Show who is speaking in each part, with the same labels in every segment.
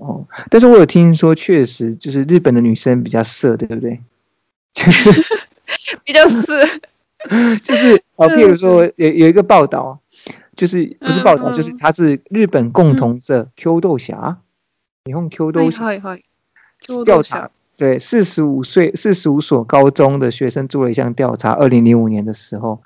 Speaker 1: 哦，但是我有听说，确实就是日本的女生比较色，对不对？就是
Speaker 2: 比较色，
Speaker 1: 就是哦，譬如说有有一个报道，就是不是报道，
Speaker 2: 嗯
Speaker 1: 就是它是日本共同社 Q 豆侠，日本 Q 豆
Speaker 2: はい
Speaker 1: 侠
Speaker 2: はいはい。共同
Speaker 1: 调查，对四十五岁四十五所高中的学生做了一项调查，二零零五年的时候，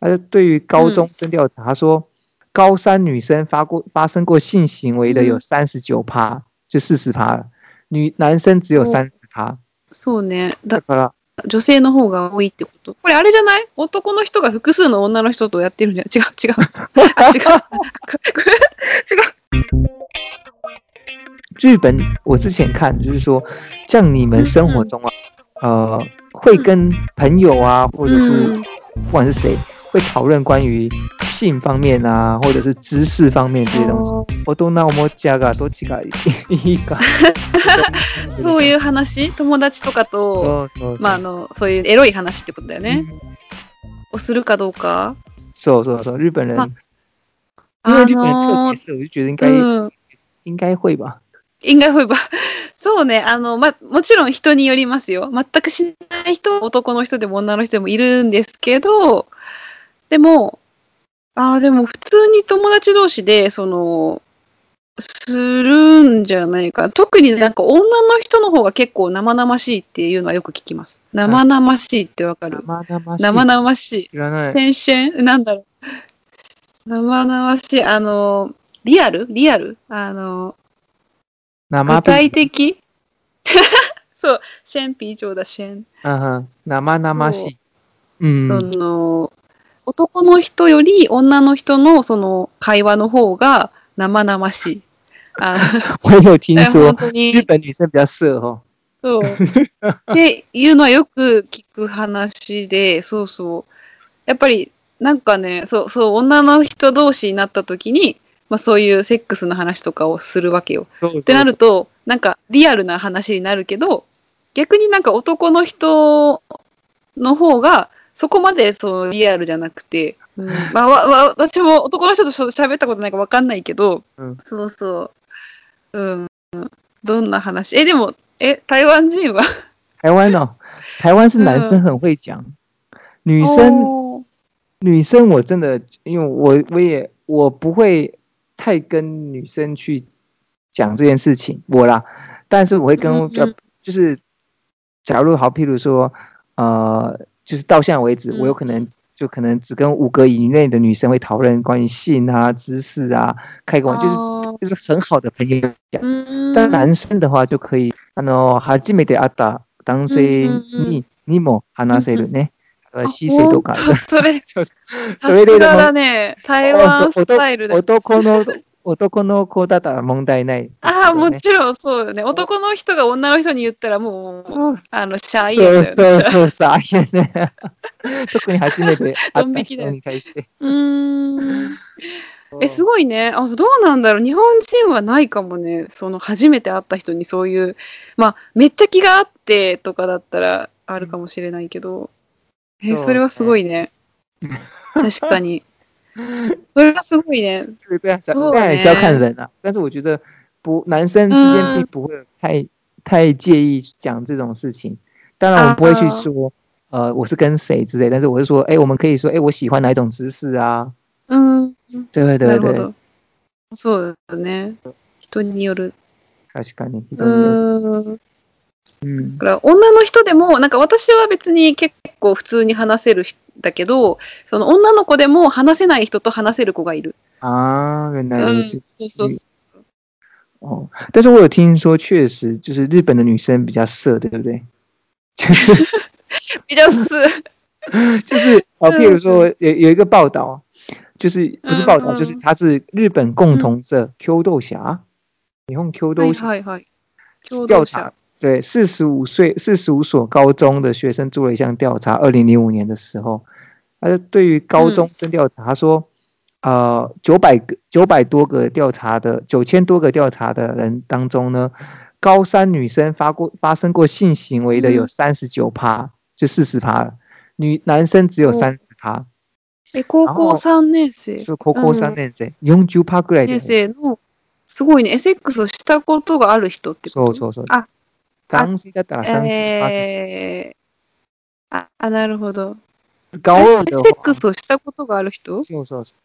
Speaker 1: 他就对于高中生调查，他说高三女生发过发生过性行为的有
Speaker 2: 嗯
Speaker 1: 三十九趴， 就四十趴了，女男生只有
Speaker 2: お
Speaker 1: 三十趴，
Speaker 2: そうね。だ
Speaker 1: だから
Speaker 2: 女性の方が多いってこと。これあれじゃない男の人が複数の女の人とやってるんじゃん。違う違う。あ、違う。違う。
Speaker 1: 日本，我之前看就是说，像你们生活中啊，呃，会跟朋友啊，或者是
Speaker 2: 嗯
Speaker 1: 不管是谁，会讨论关于性方面啊，或者是知识方面这些东西。 大人を持ち上がどっちがいいか。
Speaker 2: そういう話？友達とかと、まあ、あの、そういうエロい話ってことだよね。をするかどうか？
Speaker 1: そうそうそう，日本人，
Speaker 2: ま
Speaker 1: 因为
Speaker 2: あ
Speaker 1: 日本人特
Speaker 2: の
Speaker 1: 别色，我就觉得应该、
Speaker 2: うん。
Speaker 1: 应该会吧。
Speaker 2: 应该会ば。そうね。あの、ま、もちろん人によりますよ。全くしない人、男の人でも女の人でもいるんですけど、でも、ああ、でも普通に友達同士で、その、するんじゃないかな。特になんか女の人の方が結構生々しいっていうのはよく聞きます。生々しいってわかる？
Speaker 1: 生々しい。
Speaker 2: 生々しい。
Speaker 1: 知らない。
Speaker 2: 先々？なんだろう。生々しい。あの、リアル？リアル？あの、
Speaker 1: 生
Speaker 2: 具体的？そう、シェンピー上だ、シェン。
Speaker 1: 生々しい。うん。
Speaker 2: その、男の人より女の人のその会話の方が生々しい。あ
Speaker 1: 我有听
Speaker 2: の
Speaker 1: 说日本女生比较色哦。
Speaker 2: そう。っていうのはよく聞く話で、そうそう。やっぱり、なんかね、そうそう、女の人同士になった時に、まあそういうセックスの話とかをするわけよ。ってなると、なんかリアルな話になるけど、逆になんか男の人の方が、そこまでそうリアルじゃなくて、うん。まあ、わわ私も男の人と喋ったことないかわかんないけど、
Speaker 1: うん。
Speaker 2: そうそう。うん。どんな話？え、でも、え、台湾人は？
Speaker 1: 台湾哦，台湾是男生很会讲，女生
Speaker 2: おー。
Speaker 1: 女生我真的，因为我我也我不会太跟女生去讲这件事情，我啦，但是我会跟比较
Speaker 2: 嗯。嗯
Speaker 1: 就是，假如好，譬如说，呃，就是到现在为止，
Speaker 2: 嗯。
Speaker 1: 我有可能就可能只跟五个以内的女生会讨论关于性啊、知识啊、开个玩，就是就是很好的朋友讲。
Speaker 2: うん
Speaker 1: 但男生的话就可以、あの初めて会った男性ににも話せるね。とか。
Speaker 2: それ、
Speaker 1: そ
Speaker 2: さ
Speaker 1: れで
Speaker 2: ね。台湾スタイルで。
Speaker 1: 男の男の子だったら問題ない、
Speaker 2: ああ、も
Speaker 1: ね。
Speaker 2: ちろんそうよね。男の人が女の人に言ったらもう、
Speaker 1: そう
Speaker 2: あの、シャイ
Speaker 1: そう
Speaker 2: や
Speaker 1: そうそうさ、いやね。特に初めて会った人に対して。
Speaker 2: うーん。え、す
Speaker 1: ご
Speaker 2: ごいね。あ、どうなんだろう。日本人はないかもね。その、初めて会った人にそういう、まあ、めっちゃ気があってとかだったらあるかもしれないけど。え、
Speaker 1: そう
Speaker 2: それはすごいね。確かに。それはすごいね。
Speaker 1: 对对啊，
Speaker 2: そう
Speaker 1: 当然也是要看
Speaker 2: ね
Speaker 1: 人啊。但是我觉得不，男生之间并不会太、太介意讲这种事情。当然，我们不会去
Speaker 2: 啊
Speaker 1: 说，呃，我是跟谁之类，但是我是说，哎，我们可以说，哎，我喜欢哪一种姿势啊？
Speaker 2: うん。
Speaker 1: 对对对。
Speaker 2: そうだね。人による。
Speaker 1: 確かに。
Speaker 2: うーん。
Speaker 1: うん。
Speaker 2: だから女の人でもなんか私は別に結構普通に話せる人だけどその女の子でも話せない人と話せる子がいる。
Speaker 1: 啊，原来
Speaker 2: うん、
Speaker 1: 如此。
Speaker 2: そうそうそう。
Speaker 1: 哦，但是我有听说，确实就是日本的女生比较色，对不对？
Speaker 2: 比较是
Speaker 1: 就是哦，譬如说
Speaker 2: 嗯。
Speaker 1: 有有一个报道，就是不是报道，
Speaker 2: 嗯。
Speaker 1: 就是它是日本共同社 Q 豆侠，日本 Q
Speaker 2: は
Speaker 1: 豆侠。调查，对，四十五岁四十五所高中的学生做了一项调查，二零零五年的时候，他就对于高中生调查，他说，呃，九百个九百多个调查的九千多个调查的人当中呢，高三女生发过发生过性行为的有
Speaker 2: 嗯
Speaker 1: 三十九趴，就四十趴了，女男生只有
Speaker 2: 哦
Speaker 1: 三十趴，
Speaker 2: え高校3年生
Speaker 1: 是高校三年生，四十趴ぐらいで
Speaker 2: 年生の すごいね。エセックスをしたことがある人ってこと
Speaker 1: そうそうそう。
Speaker 2: あ
Speaker 1: 男性だったら30%。
Speaker 2: えー、あ、あ、なるほど。
Speaker 1: 高
Speaker 2: エ
Speaker 1: 二的
Speaker 2: セック
Speaker 1: 话，
Speaker 2: スをしたことがある人？
Speaker 1: そうそうそう。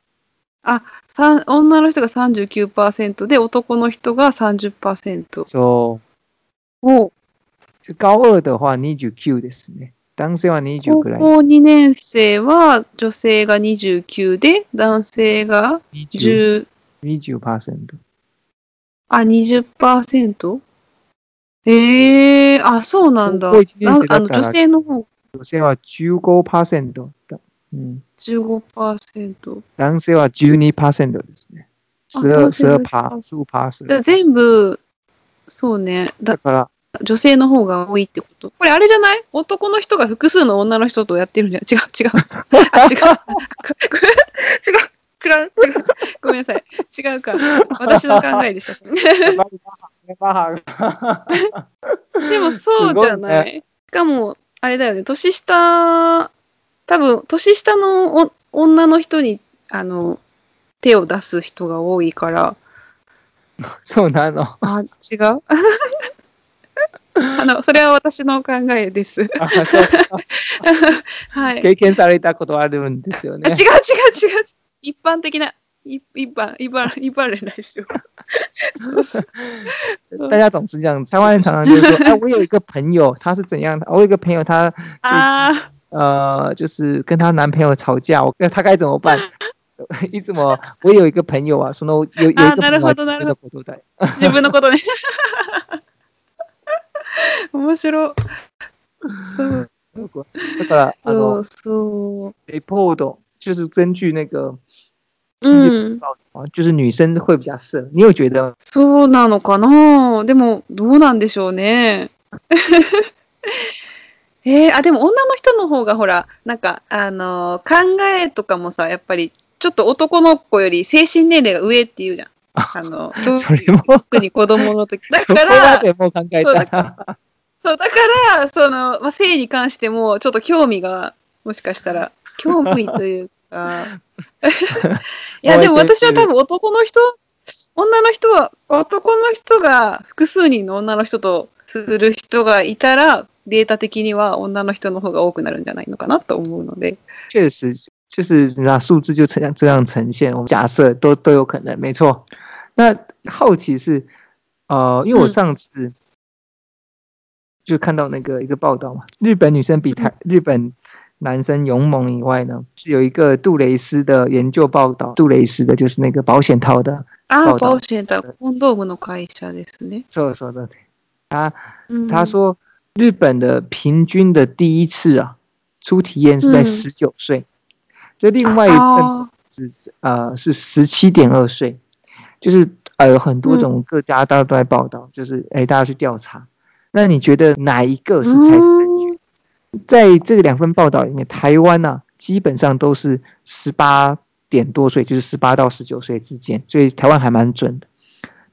Speaker 2: さん女の人が39%で男の人が30%。
Speaker 1: そう。
Speaker 2: お
Speaker 1: 高二的话29ですね。男性は20
Speaker 2: 高
Speaker 1: くらい。
Speaker 2: 校2年生は女性が29で男性が
Speaker 1: 20
Speaker 2: 10
Speaker 1: 20%。
Speaker 2: あ、20%? ええー、あ、そうなんだ。
Speaker 1: 高校一年
Speaker 2: な
Speaker 1: 生だ
Speaker 2: あの女性の方
Speaker 1: 女性は15%だ。うん。
Speaker 2: 15%。
Speaker 1: 男性は12%ですね。
Speaker 2: あ
Speaker 1: 12、
Speaker 2: 男性は
Speaker 1: 12パー、数パー
Speaker 2: だ全部、そうね。だ
Speaker 1: だから、
Speaker 2: 女性の方が多いってこと？これあれじゃない？男の人が複数の女の人とやってるんじゃん。違う、違う。あ、違う。違う。違う、違う。ごめんなさい。違うか。私の考えでした。でもそうじゃない。しかも、あれだよね。年下、多分、年下のお女の人に、あの、手を出す人が多いから、
Speaker 1: そうなの。
Speaker 2: あ、違う あの、それは私の考えです。はい。
Speaker 1: 経験されたことあるんですよね
Speaker 2: あ違う。違う違う。一般的な、一一般、一般、一般人来说。そうそう
Speaker 1: 大家总是这样，台湾人常常就说：“哎，我有一个朋友，他是怎样的？我有一个朋友，他
Speaker 2: あ
Speaker 1: 呃，就是跟她男朋友吵架，我那她该怎么办？いつも我有一个朋友啊，その有有一个
Speaker 2: あなるほど
Speaker 1: 朋友は自分のことで
Speaker 2: あ、自分のことね。面白い。そう
Speaker 1: だからあ
Speaker 2: そ
Speaker 1: の
Speaker 2: うそ
Speaker 1: report 就是根据那个
Speaker 2: う。
Speaker 1: 就是女生会比较色。你有觉得？
Speaker 2: そうなのかな？でも、どうなんでしょうね。えー、あ、でも女の人の方がほら、なんか、あのー考えとかもさ、やっぱり、ちょっと男の子より精神年齢が上っていうじゃん。あの、特に子供の時。だから、
Speaker 1: でもう考え
Speaker 2: そうだ
Speaker 1: たら
Speaker 2: そう、だから、その、まあ、性に関しても、ちょっと興味が、もしかしたら、興味というか。いや、でも私は多分男の人、女の人は、男の人が複数人の女の人とする人がいたら、データ的には女の人の方が多くなるんじゃないのかなと思うので。
Speaker 1: 确实就是那数字就这样这样呈现。我们假设都都有可能，没错。那好奇是，呃，因为我
Speaker 2: 嗯
Speaker 1: 上次就看到那个一个报道嘛，日本女生比台日本男生勇猛以外呢，是有一个杜蕾斯的研究报道，杜蕾斯的就是那个保险套的。
Speaker 2: 啊，保险套，コンドームの会社ですね。
Speaker 1: 说说的，他他说日本的平均的第一次啊，初体验是在十九岁，这另外一份是呃是十七点二岁，就是呃有很多种各家大家都在报道，就是哎大家去调查，那你觉得哪一个是才？在这两份报道里面，台湾呢、基本上都是十八点多岁，就是十八到十九岁之间，所以台湾还蛮准的。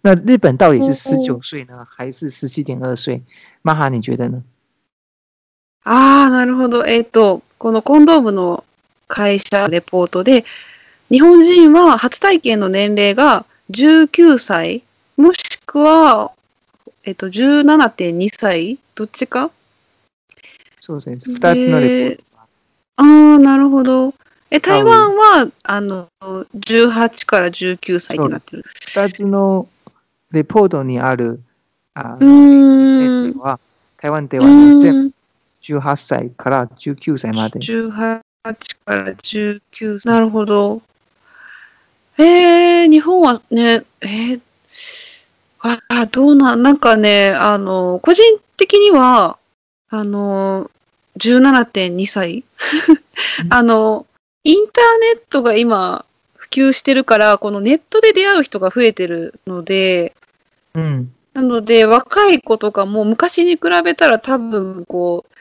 Speaker 1: 那日本到底是十九岁呢，还是十七点二岁？玛哈，你觉得呢？
Speaker 2: ああ、なるほど。えっ、と、このコンドームの会社レポートで、日本人は初体験の年齢が19歳、もしくは、えっ、と、17.2歳どっちか
Speaker 1: そうですね。二つのレポートが
Speaker 2: ああ、なるほど。え、台湾は、あの、18から19歳ってなってる。
Speaker 1: 二つのレポートにあるあ
Speaker 2: うーん。
Speaker 1: では台湾で
Speaker 2: う
Speaker 1: はね全部
Speaker 2: ーん。
Speaker 1: 18歳から19歳まで。
Speaker 2: 18から19歳。なるほど。えー、日本はね、えー、ああ、どうなん、なんかね、あの、個人的には、あの、17.2歳あの、インターネットが今普及してるから、このネットで出会う人が増えてるので、
Speaker 1: うん。
Speaker 2: なので、若い子とかも昔に比べたら多分、こう、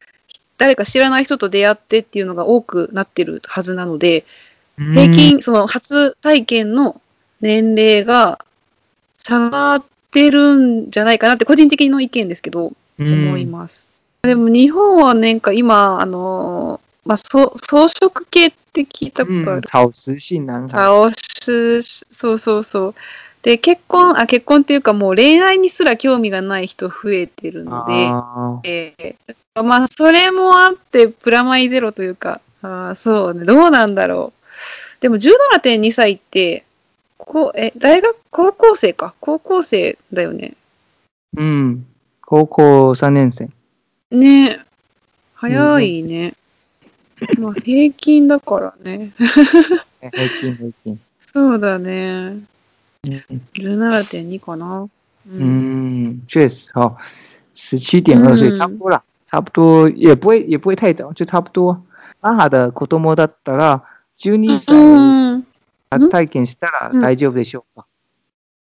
Speaker 2: 誰か知らない人と出会ってっていうのが多くなってるはずなので、平均、その初体験の年齢が下がってるんじゃないかなって個人的の意見ですけど、
Speaker 1: うん
Speaker 2: 思います。でも日本はなんか今、あの、まあ、そ装飾系って聞いたことある？
Speaker 1: うん草食性男孩。
Speaker 2: 倒す、そうそうそう。で、結婚、あ、結婚っていうかもう恋愛にすら興味がない人増えてるので、
Speaker 1: あ
Speaker 2: えーまあ、それもあって、プラマイゼロというか、あーそうね、どうなんだろう。でも17.2歳って、こう、え、大学、高校生か。高校生だよね。
Speaker 1: ーうん。高校3年生。
Speaker 2: ね早いね。まあ、平均だからね。
Speaker 1: 平均平均。
Speaker 2: そうだね。
Speaker 1: 嗯
Speaker 2: 17.2かな。うん。
Speaker 1: 嗯，确实哈，十七点二岁
Speaker 2: 嗯
Speaker 1: 差不多啦，差不多也不会也不会太早，就差不多。母的子供だったら12歳
Speaker 2: うん。
Speaker 1: 初体験したら
Speaker 2: うん
Speaker 1: 大丈夫でしょうか？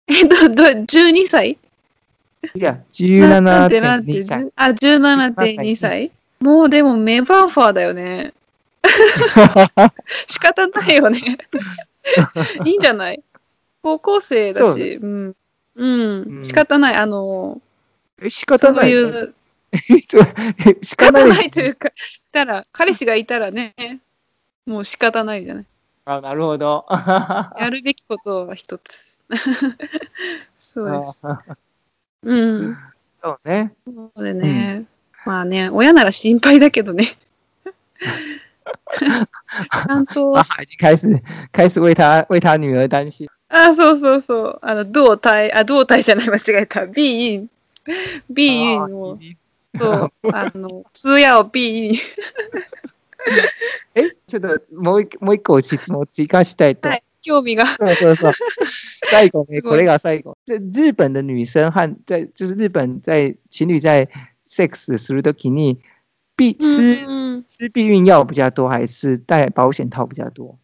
Speaker 2: え、ど、ど、12歳？
Speaker 1: いや、
Speaker 2: ななんてなんて
Speaker 1: 17.2歳？
Speaker 2: あ、17.2歳もうでもメバーファーだよね。仕方ないよね。いいんじゃない？高校生だ
Speaker 1: そう
Speaker 2: し、うん。う
Speaker 1: うん
Speaker 2: ん。仕方ない。あの、
Speaker 1: え仕方ない。
Speaker 2: いう、
Speaker 1: そう仕
Speaker 2: 仕方
Speaker 1: 方な
Speaker 2: いというか、たら、彼氏がいたらね、もう仕方ないじゃない。
Speaker 1: あ、なるほど。
Speaker 2: やるべきことは一つ。そうです。うん。
Speaker 1: そうね。
Speaker 2: そうでね。まあね、親なら心配だけどね。ちゃんと、
Speaker 1: 妈妈已经开始开始为他为他女儿担心。
Speaker 2: あ、そうそうそう。あの、胴体、あ、胴体じゃない、間違えた。B イン。B インを、そう、あの、通夜を B イン。
Speaker 1: え、ちょっともう一もう一個質問追加したいと。
Speaker 2: はい、興味が。
Speaker 1: そうそうそう。最後ね、これが最後。这日本的女生和在就是日本在情侣在 sex するときに避吃、
Speaker 2: うん
Speaker 1: 吃避孕药比较多，还是戴保险套比较多？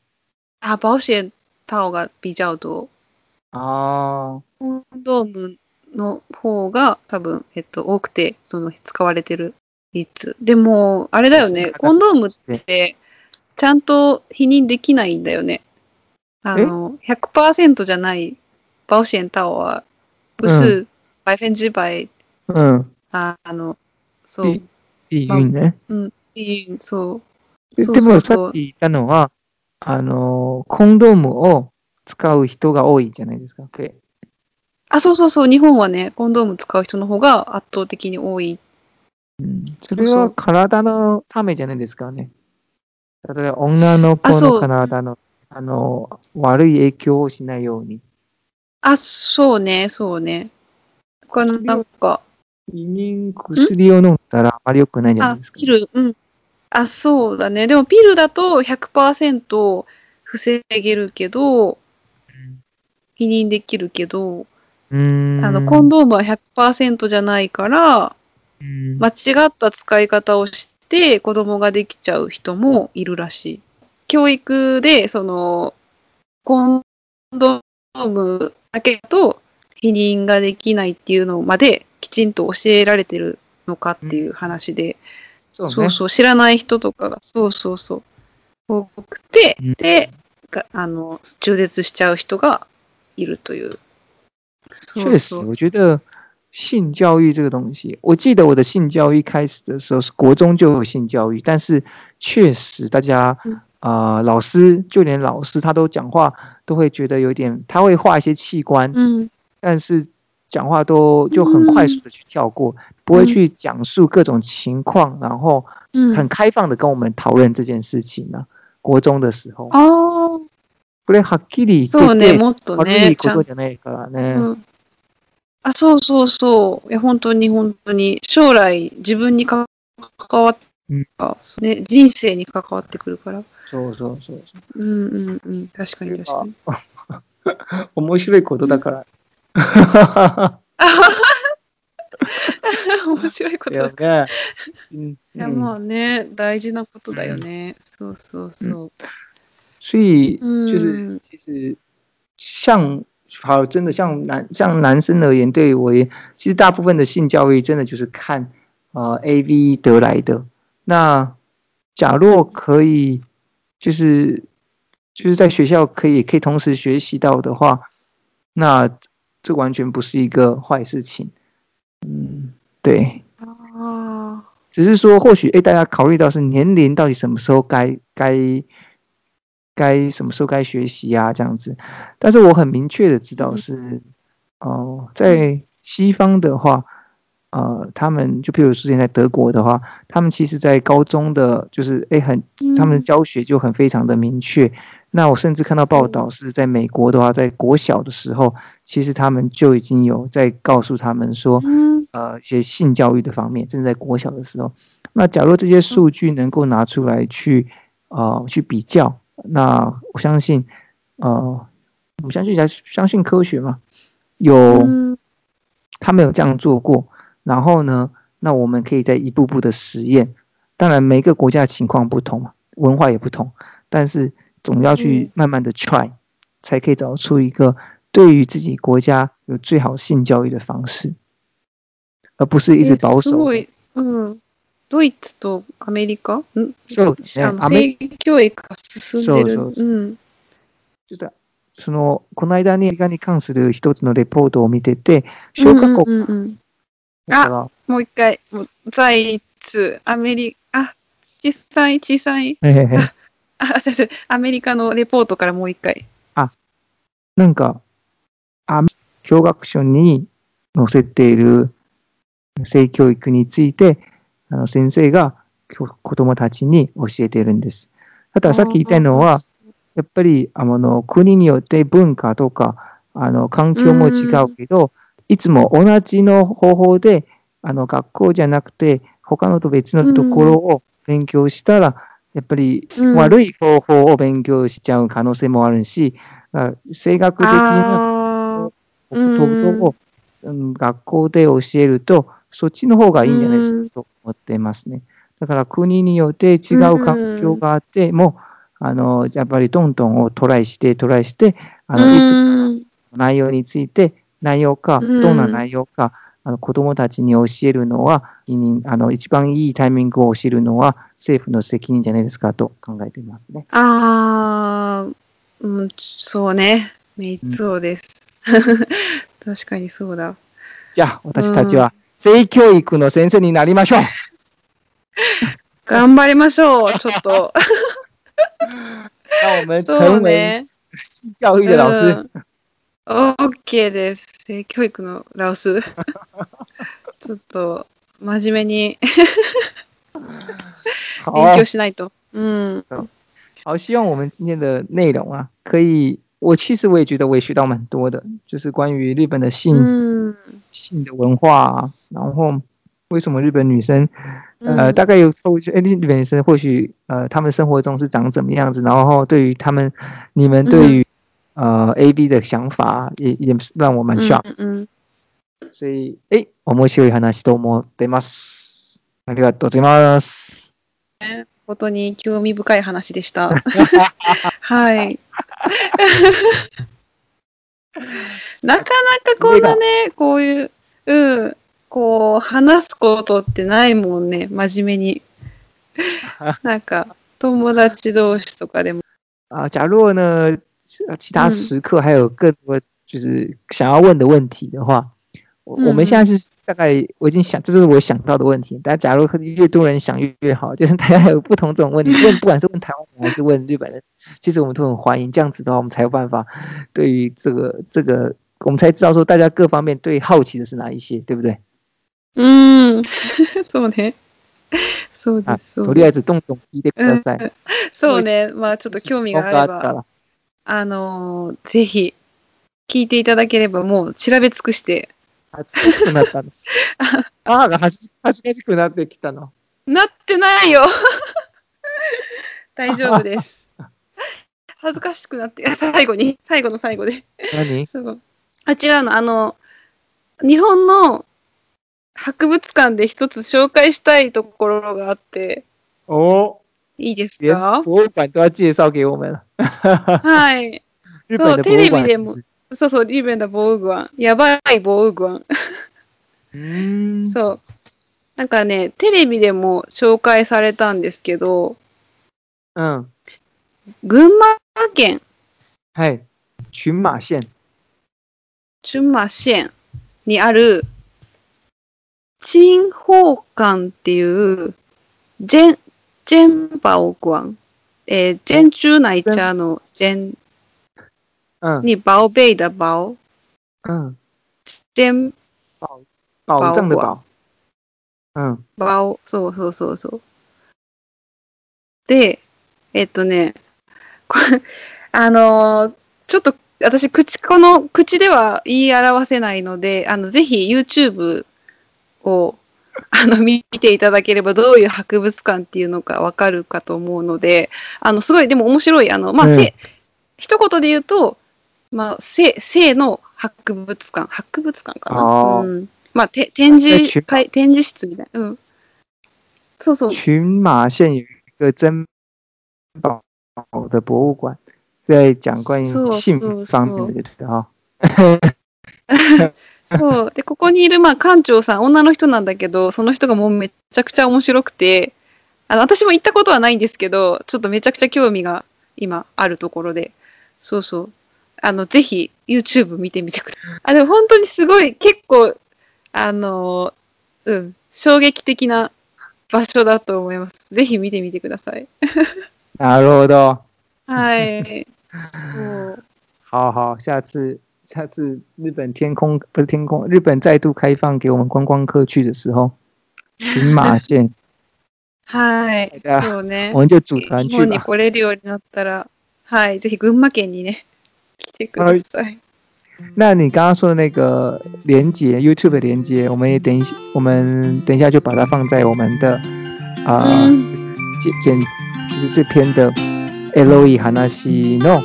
Speaker 2: あ、保险套が比較多。
Speaker 1: 哦，
Speaker 2: コンドームの方が多分、えっと、多くて、その使われてる率。でも、あれだよね、コンドームって、ちゃんと否認できないんだよね。あの、100%じゃない保险套は、不是百分之百、
Speaker 1: 嗯，
Speaker 2: ああの、そう、
Speaker 1: 避孕ね。
Speaker 2: うん、避孕、そう。
Speaker 1: で
Speaker 2: そう
Speaker 1: でもさっき言ったのは、あの、コンドームを使う人が多いじゃないですか。で
Speaker 2: あ、そうそうそう、日本はね、コンドーム使う人の方が圧倒的に多い。
Speaker 1: うん、それは体のためじゃないですかね。例えば女の子の体のあの悪い影響をしないように。
Speaker 2: あ、そうね、そうね。これなんか、
Speaker 1: 避妊薬を飲んだらあまり良くないんじゃない
Speaker 2: あ
Speaker 1: です、か。
Speaker 2: ピル、うん。あ、そうだね。でもピルだと100%防げるけど、否認できるけど。あの、コンドームは100%じゃないから、
Speaker 1: うん
Speaker 2: 間違った使い方をして子供ができちゃう人もいるらしい。教育で、その、コンドームだけだと否認ができないっていうのまできちんと教えられてるのかっていう話で、
Speaker 1: そうね。
Speaker 2: そうそう、知らない人とかが、そうそうそう、多くて、
Speaker 1: うん
Speaker 2: で、があの、中絶しちゃう人がいるという。そうそう。
Speaker 1: 我觉得性教育这个东西，我记得我的性教育开始的时候是国中就有性教育，但是确实大家
Speaker 2: 嗯
Speaker 1: 呃老师就连老师他都讲话都会觉得有点，他会画一些器官，
Speaker 2: うん。
Speaker 1: 但是讲话都就很快速的去跳过，不会
Speaker 2: 嗯
Speaker 1: 去讲述各种情况，然后
Speaker 2: うん。
Speaker 1: 很开放的跟我们讨论这件事情呢、国中的时候，
Speaker 2: ああ、
Speaker 1: これはっきり
Speaker 2: そうね、
Speaker 1: 言って
Speaker 2: もっと
Speaker 1: 悪
Speaker 2: ね、
Speaker 1: い
Speaker 2: ちゃん
Speaker 1: ことじゃないからね。
Speaker 2: うん。あ、そうそうそう。いや、本当に本当に、将来自分にか関わっ
Speaker 1: うん
Speaker 2: あね、人生に関わってくるから。
Speaker 1: そうそうそうそう。
Speaker 2: うんうんうん。確かに確かに。
Speaker 1: 面白いことだから。
Speaker 2: 面白いことだ。
Speaker 1: ね。嗯
Speaker 2: いや、まあね、大事なことだよね。そうそうそう。
Speaker 1: 所以
Speaker 2: 嗯
Speaker 1: 就是其实像好，真的像男像男生而言，对于我也其实大部分的性教育真的就是看呃 A V 得来的。那假若可以，就是就是在学校可以可以同时学习到的话，那这完全不是一个坏事情。嗯，对。
Speaker 2: 哦
Speaker 1: 只是说，或许哎，大家考虑到是年龄到底什么时候该该该什么时候该学习啊这样子。但是我很明确的知道
Speaker 2: 嗯
Speaker 1: 是，哦、在西方的话，呃，他们就譬如说现在德国的话，他们其实在高中的就是哎很他们的
Speaker 2: 嗯
Speaker 1: 教学就很非常的明确。那我甚至看到报道是在美国的话，在国小的时候，其实他们就已经有在告诉他们说，
Speaker 2: うん
Speaker 1: 呃，一些性教育的方面，甚至在国小的时候。那假如这些数据能够拿出来去，呃，去比较，那我相信，呃，我们相信相信科学嘛，有
Speaker 2: うん
Speaker 1: 他们有这样做过， 然后呢，那我们可以在一步步的实验。当然，每个国家的情况不同嘛，文化也不同，但是总要去
Speaker 2: 嗯
Speaker 1: 慢慢的 try，、才可以找出一个对于自己国家有最好性教育的方式，而不是一直
Speaker 2: え
Speaker 1: 保守的。
Speaker 2: すごい、うん。ドイツとアメリカん
Speaker 1: そうですね
Speaker 2: あ。の
Speaker 1: アメ
Speaker 2: 性教育が進んでる。
Speaker 1: そうそう
Speaker 2: うん。
Speaker 1: ちょっとそのこの間に映画に関する一つのレポートを見てて、小学校
Speaker 2: うんうんうん
Speaker 1: だから、
Speaker 2: もう一回、もうザイツ、アメリカ、あ、小さい、小さい。あ、違う違うアメリカのレポートからもう一回。
Speaker 1: なんか、あ教学書に載せている性教育について、あの先生が子供たちに教えているんです。たださっき言いたいのは、やっぱりあの国によって文化とかあの環境も違うけど、いつも同じの方法であの学校じゃなくて他のと別のところを勉強したら、やっぱり
Speaker 2: うん。
Speaker 1: 悪い方法を勉強しちゃう可能性もあるし、あ性学的なことを、うん、学校で教えると、そっちの方がいいんじゃないです
Speaker 2: うん。
Speaker 1: かと思っていますね。だから国によって違う環境があっても、あの、やっぱりどんどんをトライして、トライして、あの、いつ
Speaker 2: うん
Speaker 1: 内容について、内容か、
Speaker 2: うん
Speaker 1: どんな内容か、あの子供たちに教えるのは、あの一番いいタイミングを教えるのは政府の責任じゃないですかと考えていますね。
Speaker 2: あー、うん、そうね。めそうです。確かにそうだ。
Speaker 1: じゃあ、私たちは性教育の先生になりましょう。
Speaker 2: 頑張りましょう、ちょっと。
Speaker 1: 让我们成为教育的老师。
Speaker 2: うん。OK です。性教育のラオス。ちょっと、真面目に
Speaker 1: 好
Speaker 2: 勉強しないと。うん。
Speaker 1: 好，希望我们今天的内容啊，可以，我其实我也觉得我也学到蛮多的，就是关于日本的性、
Speaker 2: うん。
Speaker 1: 性的文化啊，然后为什么日本女生，呃，
Speaker 2: うん
Speaker 1: 大概有透哎，日本女生或许呃，她们生活中是长怎么样子，然后对于他们，你们对于、呃 A B 的想法也也是让我蛮 shock，、
Speaker 2: うんうん
Speaker 1: 所以哎，面白い話と思ってます。ありがとうございます。
Speaker 2: 本当に興味深い話でした。はい。なかなかこんなね、こういう、うん、こう、話すことってないもんね、真面目に。なんか、友達同士とかでも。
Speaker 1: 啊，假如呢，其其他
Speaker 2: 嗯
Speaker 1: 时刻还有更多就是想要问的问题的话，我我们现在是大概我已经想，这是我想到的问题。但假如越多人想越越好，就是大家有不同这种问题，问不管是问台湾人还是问日本人，其实我们都很欢迎。这样子的话，我们才有办法对于这个这个，我们才知道说大家各方面对好奇的是哪一些，对不对？
Speaker 2: うん。そうね。そうで
Speaker 1: あ
Speaker 2: す。そう
Speaker 1: とりあえずどんどん聞いてく
Speaker 2: うん
Speaker 1: ださい。
Speaker 2: そうね。まあちょっと興味があれば、
Speaker 1: あ
Speaker 2: のーぜひ、聞いていただければもう調べ尽くして、
Speaker 1: 恥ずかしくなったの。ああが恥ず恥ずかしくなってきたの。
Speaker 2: なってないよ 大丈夫です。恥ずかしくなって、最後に、最後の最後で。
Speaker 1: 何？
Speaker 2: そうあ、違うの、あの、日本の博物館で一つ紹介したいところがあって、
Speaker 1: 哦。
Speaker 2: いいです
Speaker 1: 连
Speaker 2: か
Speaker 1: 博物馆都要介绍给我们了。
Speaker 2: はい。
Speaker 1: 日本的博物
Speaker 2: テレビ
Speaker 1: 馆
Speaker 2: でもそうそう、リベンダ防具館。やばい防具館。
Speaker 1: 嗯，
Speaker 2: そう。なんかね、テレビでも紹介されたんですけど、
Speaker 1: 嗯，
Speaker 2: 群馬県
Speaker 1: 嗨，群马县，
Speaker 2: 群馬县にある、陳宝館っていう、ジェン、ジェンバオ館。えー、珍珠奶茶の珍
Speaker 1: 嗯
Speaker 2: に宝贝的宝、
Speaker 1: 嗯，
Speaker 2: 珍
Speaker 1: 宝藏的
Speaker 2: 宝
Speaker 1: 宝。嗯
Speaker 2: 宝、そうそうそうそう。で、えっとね、これ、あのーちょっと私、口、この口では言い表せないので、あの、ぜひ YouTube を、あの、見ていただければどういう博物館っていうのかわかるかと思うので、あの、すごい、でも面白い、あの、まあ、
Speaker 1: うん
Speaker 2: せ一言で言うと、まあ、性、性の博物館、博物館かな？うん。まあ、て展示会、展示室みたいな。うん。そうそう。
Speaker 1: 群马县有一个珍宝的博物馆，在讲关于
Speaker 2: そう
Speaker 1: 幸
Speaker 2: そう
Speaker 1: 福方面的。
Speaker 2: そう。で、ここにいる、まあ、館長さん、女の人なんだけど、その人がもうめちゃくちゃ面白くて、あの、私も行ったことはないんですけど、ちょっとめちゃくちゃ興味が今あるところで、そうそう。あの、ぜひ YouTube 見てみてください。あ、でも本当にすごい、結構、あの、うん、衝撃的な場所だと思います。ぜひ見てみてください。
Speaker 1: なるほど，
Speaker 2: はい。そう。
Speaker 1: 好 好，下次下次日本天空不是天空，日本再度开放给我们观光客去的时候，群马县
Speaker 2: はい。
Speaker 1: 大家
Speaker 2: そうね
Speaker 1: 我。们就组团去
Speaker 2: 日本に
Speaker 1: 吧。
Speaker 2: 来れるようになったら、はい、ぜひ群馬県にね、来てください。
Speaker 1: 那你刚刚说的那个连接 YouTube 的连接，我们也等一下，我们等一下就把它放在我们的啊、呃
Speaker 2: 嗯
Speaker 1: 就是简简就是这篇的 L E 話の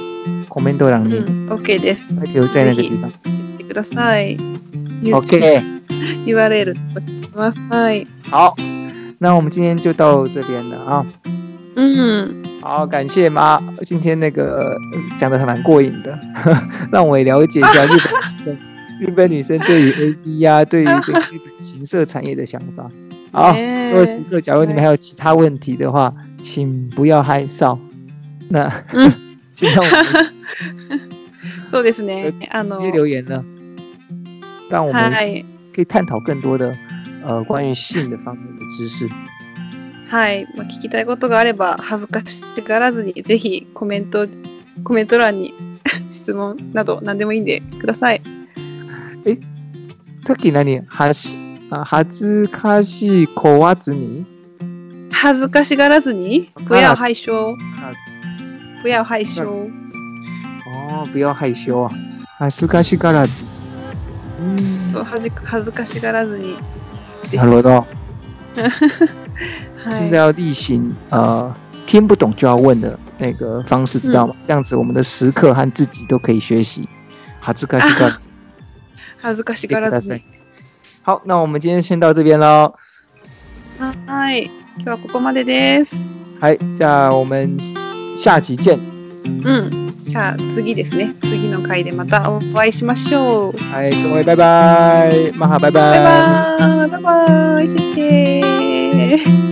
Speaker 1: コメント欄に
Speaker 2: うん、OK です。
Speaker 1: 那就在那个地方。
Speaker 2: 来てください。OK，URL としてます。はい。
Speaker 1: 好，那我们今天就到这边了啊。
Speaker 2: うん。
Speaker 1: 好，感谢妈，今天那个呃讲的很蛮过瘾的，让我也了解一下日本 日本女生对于 A B 呀、对于这个情色产业的想法。好，
Speaker 2: ね
Speaker 1: 各位时刻，假如你们还有其他问题的话，请不要害臊。那
Speaker 2: 嗯
Speaker 1: 请让我们
Speaker 2: そうですね。あの、
Speaker 1: 直接留言呢，让我们
Speaker 2: はい。
Speaker 1: 可以探讨更多的呃关于性的方面的知识。
Speaker 2: はい。まあ、聞きたいことがあれば、恥ずかしがらずに、ぜひコメント、コメント欄に 質問など何でもいいんでください。
Speaker 1: さっき何？はしあ恥ずかしいこわずに？
Speaker 2: 恥ずかしがらずに、不要害羞。不要害羞。
Speaker 1: 哦，不要害羞啊，恥ずかしがらず。嗯，
Speaker 2: そう恥ず恥ずかしがらずに。
Speaker 1: なるほど。
Speaker 2: はい。
Speaker 1: 现在要例行呃听不懂就要问的那个方式，知道吗？这样子我们的食客和自己都可以学习。恥ずかしがらず。
Speaker 2: 恥ずかしがらずに。
Speaker 1: 好，那我们今天先到这边喽。
Speaker 2: はい。今日はここまでです。
Speaker 1: はい、じゃあ我们下集见。
Speaker 2: うん。 じゃあ次ですね。次の回でまたお会いしましょう。
Speaker 1: 嗨，各位拜拜，玛哈拜拜。
Speaker 2: バイバーイ。バイバイ。谢谢。